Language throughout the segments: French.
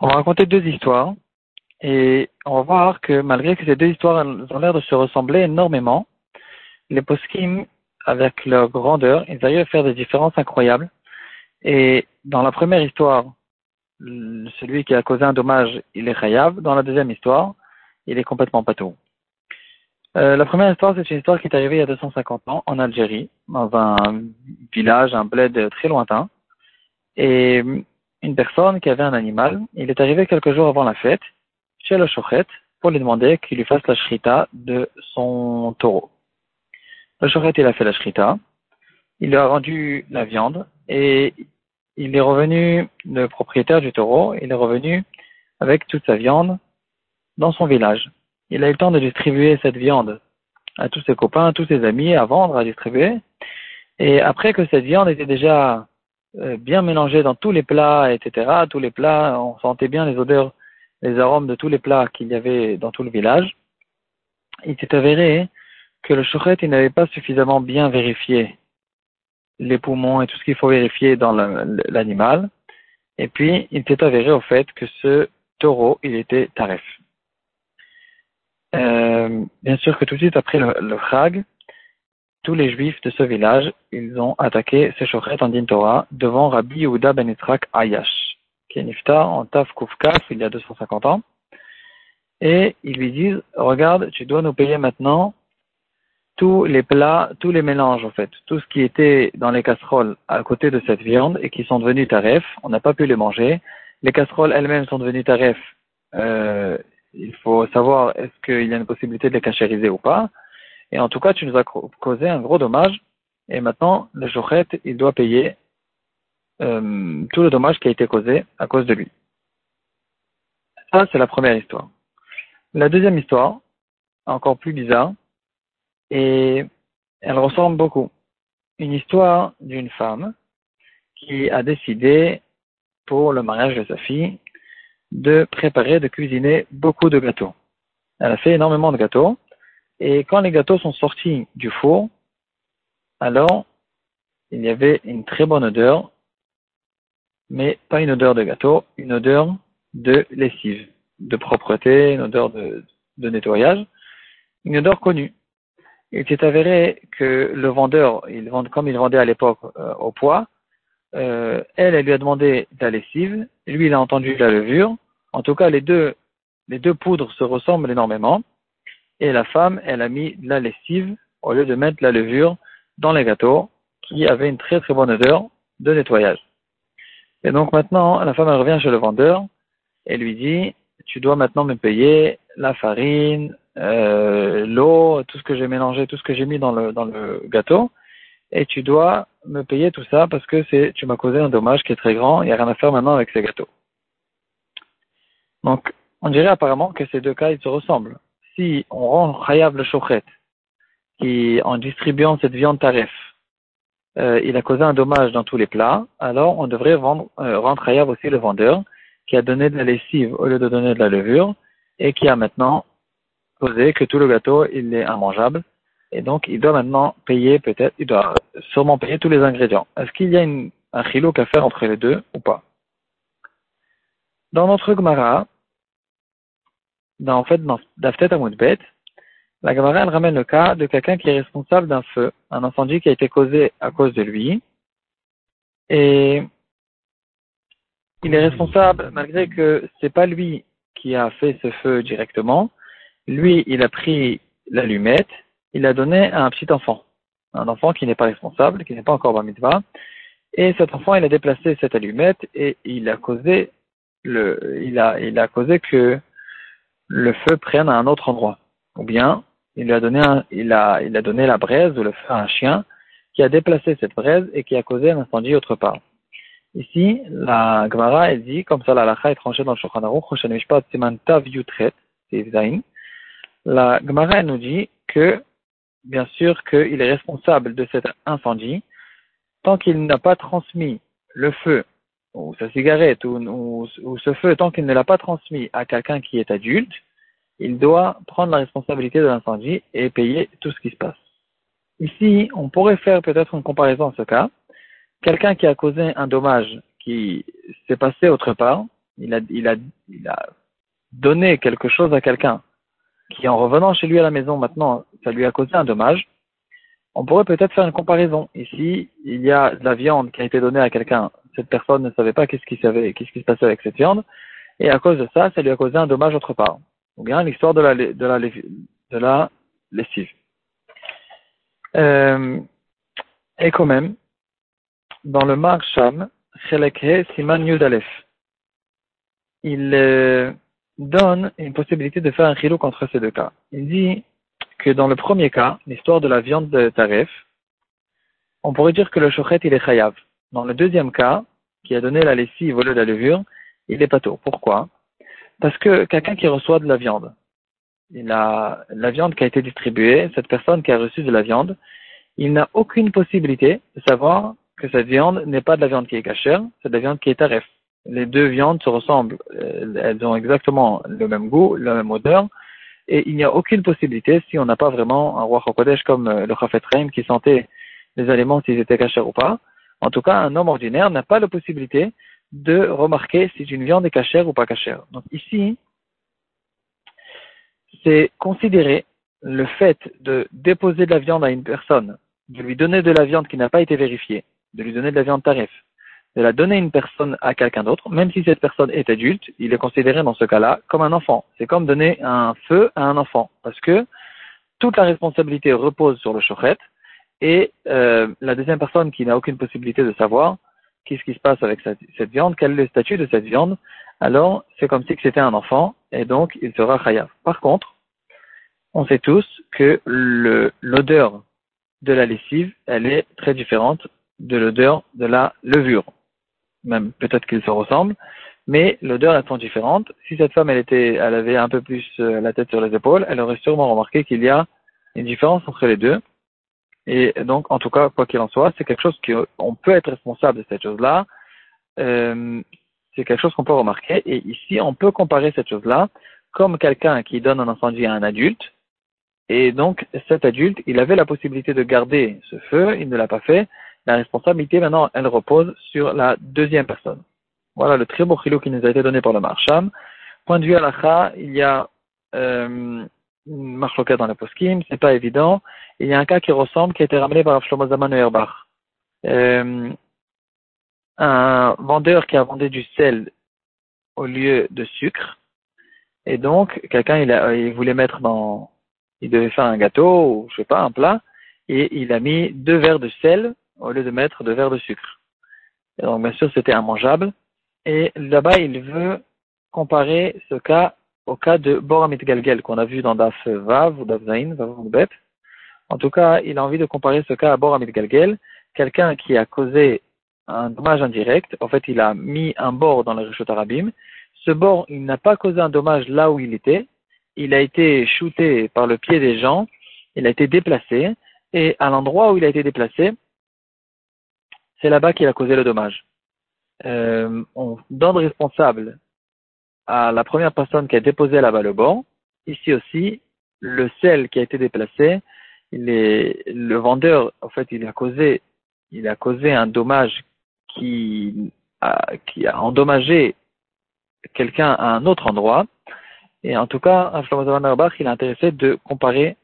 On va raconter deux histoires et on va voir que malgré que ces deux histoires ont l'air de se ressembler énormément, les poskim, avec leur grandeur, ils arrivent à faire des différences incroyables. Et dans la première histoire, celui qui a causé un dommage, il est chayav. Dans la deuxième histoire, il est complètement patou. Euh, la première histoire, c'est une histoire qui est arrivée il y a 250 ans en Algérie, dans un village, un bled très lointain. Et une personne qui avait un animal, il est arrivé quelques jours avant la fête chez le chochet pour lui demander qu'il lui fasse la shrita de son taureau. Le chochet, il a fait la shrita, il lui a rendu la viande et il est revenu, le propriétaire du taureau, il est revenu avec toute sa viande dans son village. Il a eu le temps de distribuer cette viande à tous ses copains, à tous ses amis, à vendre, à distribuer. Et après que cette viande était déjà euh, bien mélangé dans tous les plats, etc. Tous les plats, on sentait bien les odeurs, les arômes de tous les plats qu'il y avait dans tout le village. Il s'est avéré que le chouchet, il n'avait pas suffisamment bien vérifié les poumons et tout ce qu'il faut vérifier dans l'animal. Et puis, il s'est avéré au fait que ce taureau, il était taref. Euh, bien sûr que tout de suite après le, le tous les juifs de ce village, ils ont attaqué ces chochet en din Torah devant Rabbi Yehuda ben Yitzhak Ayash, qui est nifta en Taf Kufkaf il y a 250 ans. Et ils lui disent, regarde, tu dois nous payer maintenant tous les plats, tous les mélanges en fait, tout ce qui était dans les casseroles à côté de cette viande et qui sont devenus taref, on n'a pas pu les manger. Les casseroles elles-mêmes sont devenues taref. Euh, il faut savoir est-ce qu'il y a une possibilité de les cachériser ou pas. Et en tout cas, tu nous as causé un gros dommage. Et maintenant, le Jochet, il doit payer euh, tout le dommage qui a été causé à cause de lui. Ça, c'est la première histoire. La deuxième histoire, encore plus bizarre, et elle ressemble beaucoup. Une histoire d'une femme qui a décidé, pour le mariage de sa fille, de préparer, de cuisiner beaucoup de gâteaux. Elle a fait énormément de gâteaux, et quand les gâteaux sont sortis du four, alors il y avait une très bonne odeur, mais pas une odeur de gâteau, une odeur de lessive, de propreté, une odeur de, nettoyage, une odeur connue. Il s'est avéré que le vendeur, il vend, comme il vendait à l'époque euh, au poids, euh, elle, elle lui a demandé de la lessive, lui, il a entendu la levure. En tout cas, les deux, les deux poudres se ressemblent énormément et la femme, elle a mis de la lessive au lieu de mettre la levure dans les gâteaux qui avaient une très très bonne odeur de nettoyage. Et donc maintenant, la femme elle revient chez le vendeur et lui dit tu dois maintenant me payer la farine, euh, l'eau, tout ce que j'ai mélangé, tout ce que j'ai mis dans le dans le gâteau et tu dois me payer tout ça parce que c'est tu m'as causé un dommage qui est très grand, il n'y a rien à faire maintenant avec ces gâteaux. Donc on dirait apparemment que ces deux cas ils se ressemblent si on rend Chayav le Shochet, qui en distribuant cette viande tarif, euh, il a causé un dommage dans tous les plats, alors on devrait euh, rendre Chayav aussi le vendeur, qui a donné de la lessive au lieu de donner de la levure, et qui a maintenant causé que tout le gâteau, il est immangeable. Et donc, il doit maintenant payer peut-être, il doit sûrement payer tous les ingrédients. Est-ce qu'il y a un chilou à faire entre les deux ou pas? Dans notre Gemara, dans, en fait, dans Daftet Amoudbet, la Gemara, ramène le cas de quelqu'un qui est responsable d'un feu, un incendie qui a été causé à cause de lui. Et il est responsable malgré que c'est pas lui qui a fait ce feu directement. Lui, il a pris l'allumette, il l'a donné à un petit enfant. Un enfant qui n'est pas responsable, qui n'est pas encore bar Et cet enfant, il a déplacé cette allumette et il a causé le, il a, il a causé que le feu prenne à un autre endroit. Ou bien, il a donné, il, a, il a donné la braise ou le feu à un chien qui a déplacé cette braise et qui a causé un incendie autre part. Ici, la Gemara, elle dit, comme ça la lacha est tranchée dans le Shulchan Aruch, la Gemara, elle nous dit que, bien sûr, qu'il est responsable de cet incendie tant qu'il n'a pas transmis le feu ou sa cigarette, ou, ce feu, tant qu'il ne l'a pas transmis à quelqu'un qui est adulte, il doit prendre la responsabilité de l'incendie et payer tout ce qui se passe. Ici, on pourrait faire peut-être une comparaison à ce cas. Quelqu'un qui a causé un dommage qui s'est passé autre part, il a, il a, il a donné quelque chose à quelqu'un qui, en revenant chez lui à la maison maintenant, ça lui a causé un dommage, on pourrait peut-être faire une comparaison. Ici, il y a de la viande qui a été donnée à quelqu'un. Cette personne ne savait pas qu'est-ce qui, savait, qu'est-ce qui se passait avec cette viande. Et à cause de ça, ça lui a causé un dommage autre part. Ou bien l'histoire de la, de la, lessive. Euh, et quand même, dans le Marsham, Siman Yudalef, il euh, donne une possibilité de faire un chilou contre ces deux cas. Il dit que dans le premier cas, l'histoire de la viande de Taref, on pourrait dire que le chochet il est chayav. Dans le deuxième cas, qui a donné la lessive au lieu de la levure, il est pato. Pourquoi? Parce que quelqu'un qui reçoit de la viande, il a la viande qui a été distribuée, cette personne qui a reçu de la viande, il n'a aucune possibilité de savoir que cette viande n'est pas de la viande qui est cachère, c'est de la viande qui est taref. Les deux viandes se ressemblent, euh, elles ont exactement le même goût, la même odeur, et il n'y a aucune possibilité, si on n'a pas vraiment un roi Chokodesh comme euh, le Chafet qui sentait les aliments s'ils étaient cachers ou pas, en tout cas, un homme ordinaire n'a pas la possibilité de remarquer si une viande est cachère ou pas cachère. Donc ici, c'est considérer le fait de déposer de la viande à une personne, de lui donner de la viande qui n'a pas été vérifiée, de lui donner de la viande tarif, de la donner à une personne à quelqu'un d'autre, même si cette personne est adulte, il est considéré dans ce cas-là comme un enfant. C'est comme donner un feu à un enfant, parce que toute la responsabilité repose sur le chochet, et euh, la deuxième personne qui n'a aucune possibilité de savoir qu'est-ce qui se passe avec cette, viande, quel est le statut de cette viande, alors c'est comme si c'était un enfant, et donc il sera chayav. Par contre, on sait tous que l'odeur de la lessive, elle est très différente de l'odeur de la levure. Même peut-être qu'ils se ressemblent, mais l'odeur est très différente. Si cette femme, elle était, elle avait un peu plus euh, la tête sur les épaules, elle aurait sûrement remarqué qu'il y a une différence entre les deux. Et donc, en tout cas, quoi qu'il en soit, c'est quelque chose qu'on peut être responsable de cette chose-là. Euh, c'est quelque chose qu'on peut remarquer. Et ici, on peut comparer cette chose-là comme quelqu'un qui donne un incendie à un adulte et donc, cet adulte, il avait la possibilité de garder ce feu, il ne l'a pas fait. La responsabilité, maintenant, elle repose sur la deuxième personne. Voilà le très beau qui nous a été donné par le Marsham. Point de vue à il y a euh, marche dans la poskim, c'est pas évident. Il y a un cas qui ressemble, qui a été ramené par Shlomo Zaman Herbach. Euh, un vendeur qui a vendu du sel au lieu de sucre. Et donc, quelqu'un, il, il voulait mettre dans, il devait faire un gâteau ou je sais pas un plat et il a mis deux verres de sel au lieu de mettre deux verres de sucre. Et donc bien sûr c'était immangeable et là-bas il veut comparer ce cas au cas de Boramit Galgel qu'on a vu dans Daf Vav ou Daf Zain, Vav Bet. En tout cas, il a envie de comparer ce cas à Boramit Galgel, quelqu'un qui a causé un dommage indirect. En fait, il a mis un bord dans le Rishot Arabim. Ce bord, il n'a pas causé un dommage là où il était, il a été shooté par le pied des gens, il a été déplacé, et à l'endroit où il a été déplacé, c'est là-bas qu'il a causé le dommage. Euh, on donne responsable à la première personne qui a déposé là-bas le bord. Ici aussi, le sel qui a été déplacé, il est, le vendeur, en fait, il a causé, il a causé un dommage qui a, qui a endommagé quelqu'un à un autre endroit. Et en tout cas, il est intéressé de comparer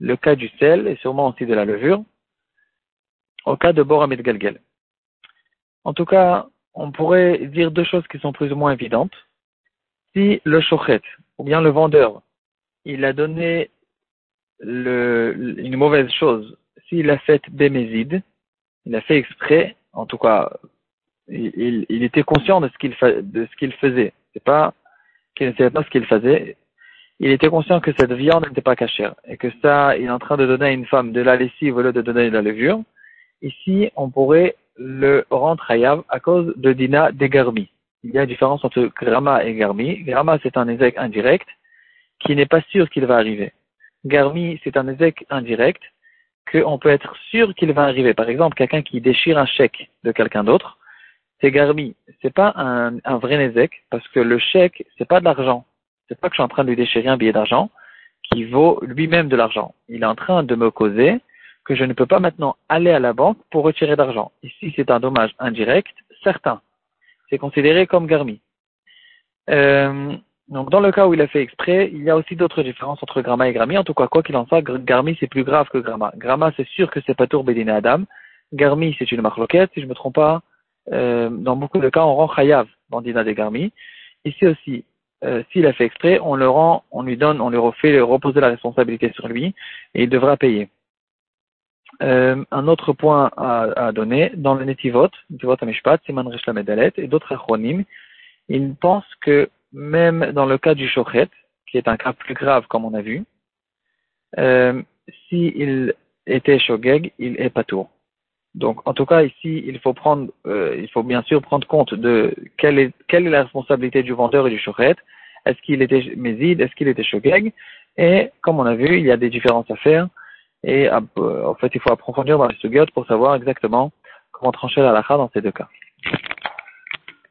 le cas du sel et sûrement aussi de la levure au cas de Boramid Galgel. En tout cas, on pourrait dire deux choses qui sont plus ou moins évidentes. Si le chochet, ou bien le vendeur, il a donné une mauvaise chose, s'il a fait bémézide, il a fait exprès, en tout cas, il, était conscient de ce qu'il faisait. C'est pas qu'il ne savait pas ce qu'il faisait, il était conscient que cette viande n'était pas cachère et que ça, il est en train de donner à une femme de la lessive au lieu de donner de la levure. Ici, on pourrait le rendre hayav à cause de dina des garmi. Il y a une différence entre grama et garmi. Grama, c'est un ézec indirect qui n'est pas sûr qu'il va arriver. Garmi, c'est un ézec indirect qu'on peut être sûr qu'il va arriver. Par exemple, quelqu'un qui déchire un chèque de quelqu'un d'autre, c'est garmi. C'est pas un, un vrai Nézek, parce que le chèque, c'est pas de l'argent. C'est pas que je suis en train de lui déchirer un billet d'argent qui vaut lui-même de l'argent. Il est en train de me causer que je ne peux pas maintenant aller à la banque pour retirer d'argent. Ici, c'est un dommage indirect, certain. C'est considéré comme garmi. Euh, donc, dans le cas où il a fait exprès, il y a aussi d'autres différences entre gramma et grammi. En tout cas, quoi qu'il en soit, garmi c'est plus grave que gramma. Gramma, c'est sûr que c'est pas tour bédiné Adam. Garmi, c'est une marloquette. Si je me trompe pas, euh, dans beaucoup de cas, on rend chayav dans Dina des garmi. Ici aussi, euh, s'il a fait exprès, on le rend, on lui donne, on lui refait reposer la responsabilité sur lui et il devra payer. Euh, un autre point à, donner, dans le Netivot, Netivot Amishpat, Siman Rish Medalet et d'autres acronymes, ils pensent que même dans le cas du Shochet, qui est un cas plus grave comme on a vu, euh, s'il était Shogeg, il est Patour. Donc, en tout cas, ici, il faut euh, bien sûr prendre compte de quelle est, quelle est la responsabilité du vendeur et du Shochet. Est-ce qu'il était Mézid, est-ce qu'il était Shogeg? Et, comme on a vu, il y a des différences à faire. Et euh, en fait, il faut approfondir dans les sugyot pour savoir exactement comment trancher la lacha dans ces deux cas.